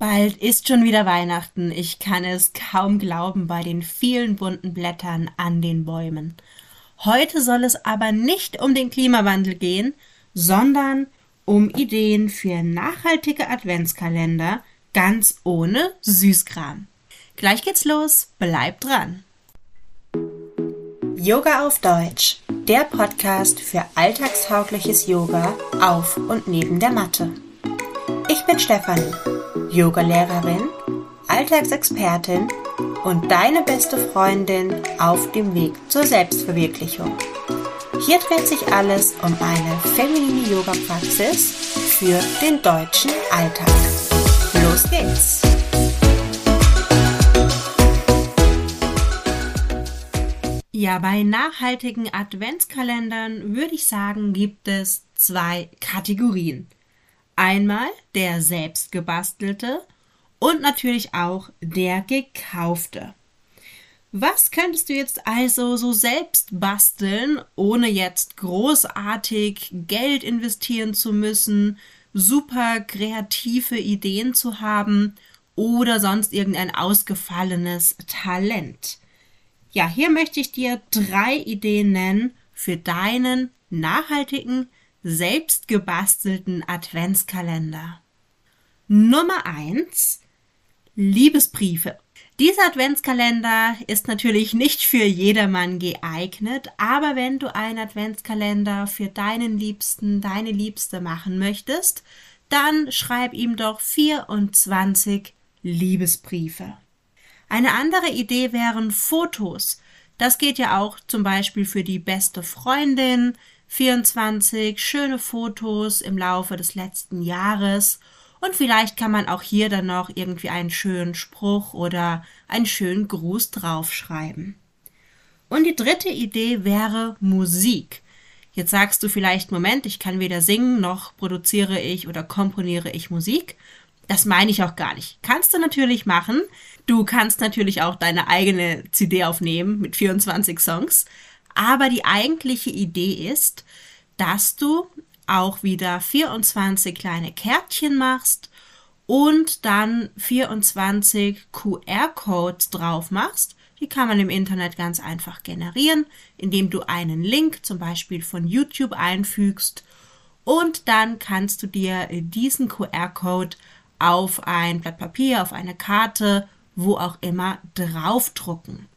Bald ist schon wieder Weihnachten. Ich kann es kaum glauben bei den vielen bunten Blättern an den Bäumen. Heute soll es aber nicht um den Klimawandel gehen, sondern um Ideen für nachhaltige Adventskalender ganz ohne Süßkram. Gleich geht's los, bleibt dran. Yoga auf Deutsch, der Podcast für alltagstaugliches Yoga auf und neben der Matte. Ich bin Stefanie Yogalehrerin, Alltagsexpertin und deine beste Freundin auf dem Weg zur Selbstverwirklichung. Hier dreht sich alles um eine feminine Yoga-Praxis für den deutschen Alltag. Los geht's! Ja, bei nachhaltigen Adventskalendern würde ich sagen, gibt es zwei Kategorien. Einmal der selbstgebastelte und natürlich auch der gekaufte. Was könntest du jetzt also so selbst basteln, ohne jetzt großartig Geld investieren zu müssen, super kreative Ideen zu haben oder sonst irgendein ausgefallenes Talent? Ja, hier möchte ich dir drei Ideen nennen für deinen nachhaltigen selbst gebastelten Adventskalender. Nummer eins: Liebesbriefe. Dieser Adventskalender ist natürlich nicht für jedermann geeignet, aber wenn du einen Adventskalender für deinen Liebsten, deine Liebste machen möchtest, dann schreib ihm doch 24 Liebesbriefe. Eine andere Idee wären Fotos. Das geht ja auch zum Beispiel für die beste Freundin, 24 schöne Fotos im Laufe des letzten Jahres und vielleicht kann man auch hier dann noch irgendwie einen schönen Spruch oder einen schönen Gruß draufschreiben. Und die dritte Idee wäre Musik. Jetzt sagst du vielleicht, Moment, ich kann weder singen noch produziere ich oder komponiere ich Musik. Das meine ich auch gar nicht. Kannst du natürlich machen. Du kannst natürlich auch deine eigene CD aufnehmen mit 24 Songs. Aber die eigentliche Idee ist, dass du auch wieder 24 kleine Kärtchen machst und dann 24 QR-Codes drauf machst. Die kann man im Internet ganz einfach generieren, indem du einen Link zum Beispiel von YouTube einfügst und dann kannst du dir diesen QR-Code auf ein Blatt Papier, auf eine Karte, wo auch immer draufdrucken.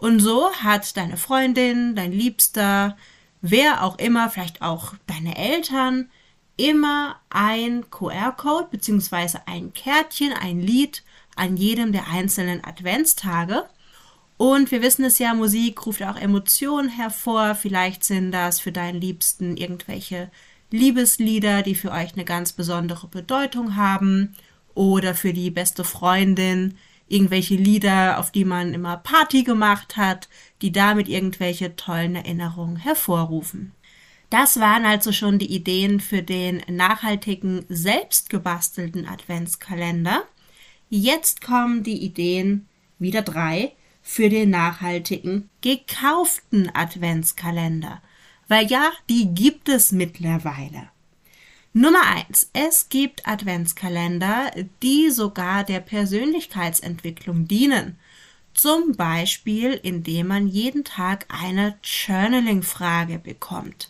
Und so hat deine Freundin, dein Liebster, wer auch immer, vielleicht auch deine Eltern, immer ein QR-Code bzw. ein Kärtchen, ein Lied an jedem der einzelnen Adventstage. Und wir wissen es ja, Musik ruft auch Emotionen hervor. Vielleicht sind das für deinen Liebsten irgendwelche Liebeslieder, die für euch eine ganz besondere Bedeutung haben. Oder für die beste Freundin irgendwelche Lieder, auf die man immer Party gemacht hat, die damit irgendwelche tollen Erinnerungen hervorrufen. Das waren also schon die Ideen für den nachhaltigen, selbstgebastelten Adventskalender. Jetzt kommen die Ideen, wieder drei, für den nachhaltigen, gekauften Adventskalender. Weil ja, die gibt es mittlerweile. Nummer eins: Es gibt Adventskalender, die sogar der Persönlichkeitsentwicklung dienen. Zum Beispiel, indem man jeden Tag eine Journaling-Frage bekommt.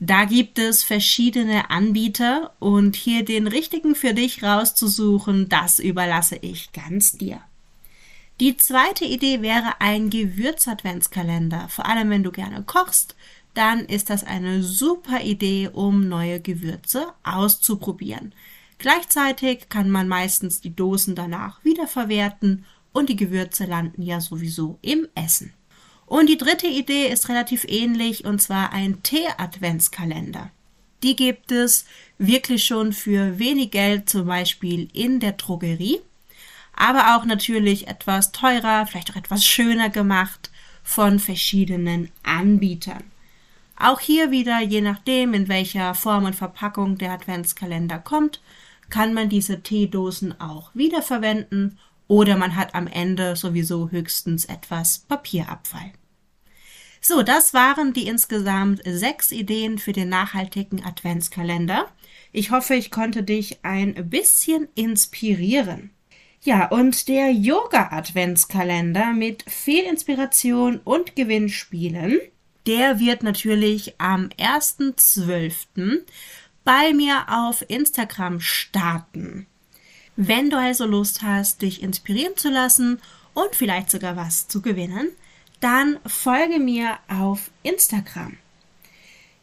Da gibt es verschiedene Anbieter und hier den richtigen für dich rauszusuchen, das überlasse ich ganz dir. Die zweite Idee wäre ein Gewürz-Adventskalender, vor allem wenn du gerne kochst, dann ist das eine super Idee, um neue Gewürze auszuprobieren. Gleichzeitig kann man meistens die Dosen danach wiederverwerten und die Gewürze landen ja sowieso im Essen. Und die dritte Idee ist relativ ähnlich und zwar ein Tee-Adventskalender. Die gibt es wirklich schon für wenig Geld, zum Beispiel in der Drogerie, aber auch natürlich etwas teurer, vielleicht auch etwas schöner gemacht von verschiedenen Anbietern. Auch hier wieder, je nachdem, in welcher Form und Verpackung der Adventskalender kommt, kann man diese Teedosen auch wiederverwenden oder man hat am Ende sowieso höchstens etwas Papierabfall. So, das waren die insgesamt sechs Ideen für den nachhaltigen Adventskalender. Ich hoffe, ich konnte dich ein bisschen inspirieren. Ja, und der Yoga-Adventskalender mit viel Inspiration und Gewinnspielen, der wird natürlich am 1.12. bei mir auf Instagram starten. Wenn du also Lust hast, dich inspirieren zu lassen und vielleicht sogar was zu gewinnen, dann folge mir auf Instagram.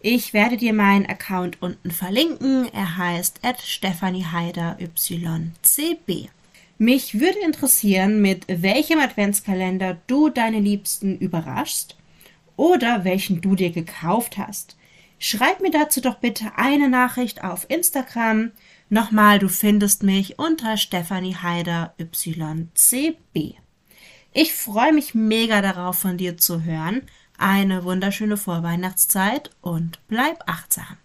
Ich werde dir meinen Account unten verlinken. Er heißt stephanieheiderycb. Mich würde interessieren, mit welchem Adventskalender du deine Liebsten überraschst oder welchen du dir gekauft hast. Schreib mir dazu doch bitte eine Nachricht auf Instagram. Nochmal, du findest mich unter Stephanie Heider YCB. Ich freue mich mega darauf, von dir zu hören. Eine wunderschöne Vorweihnachtszeit und bleib achtsam.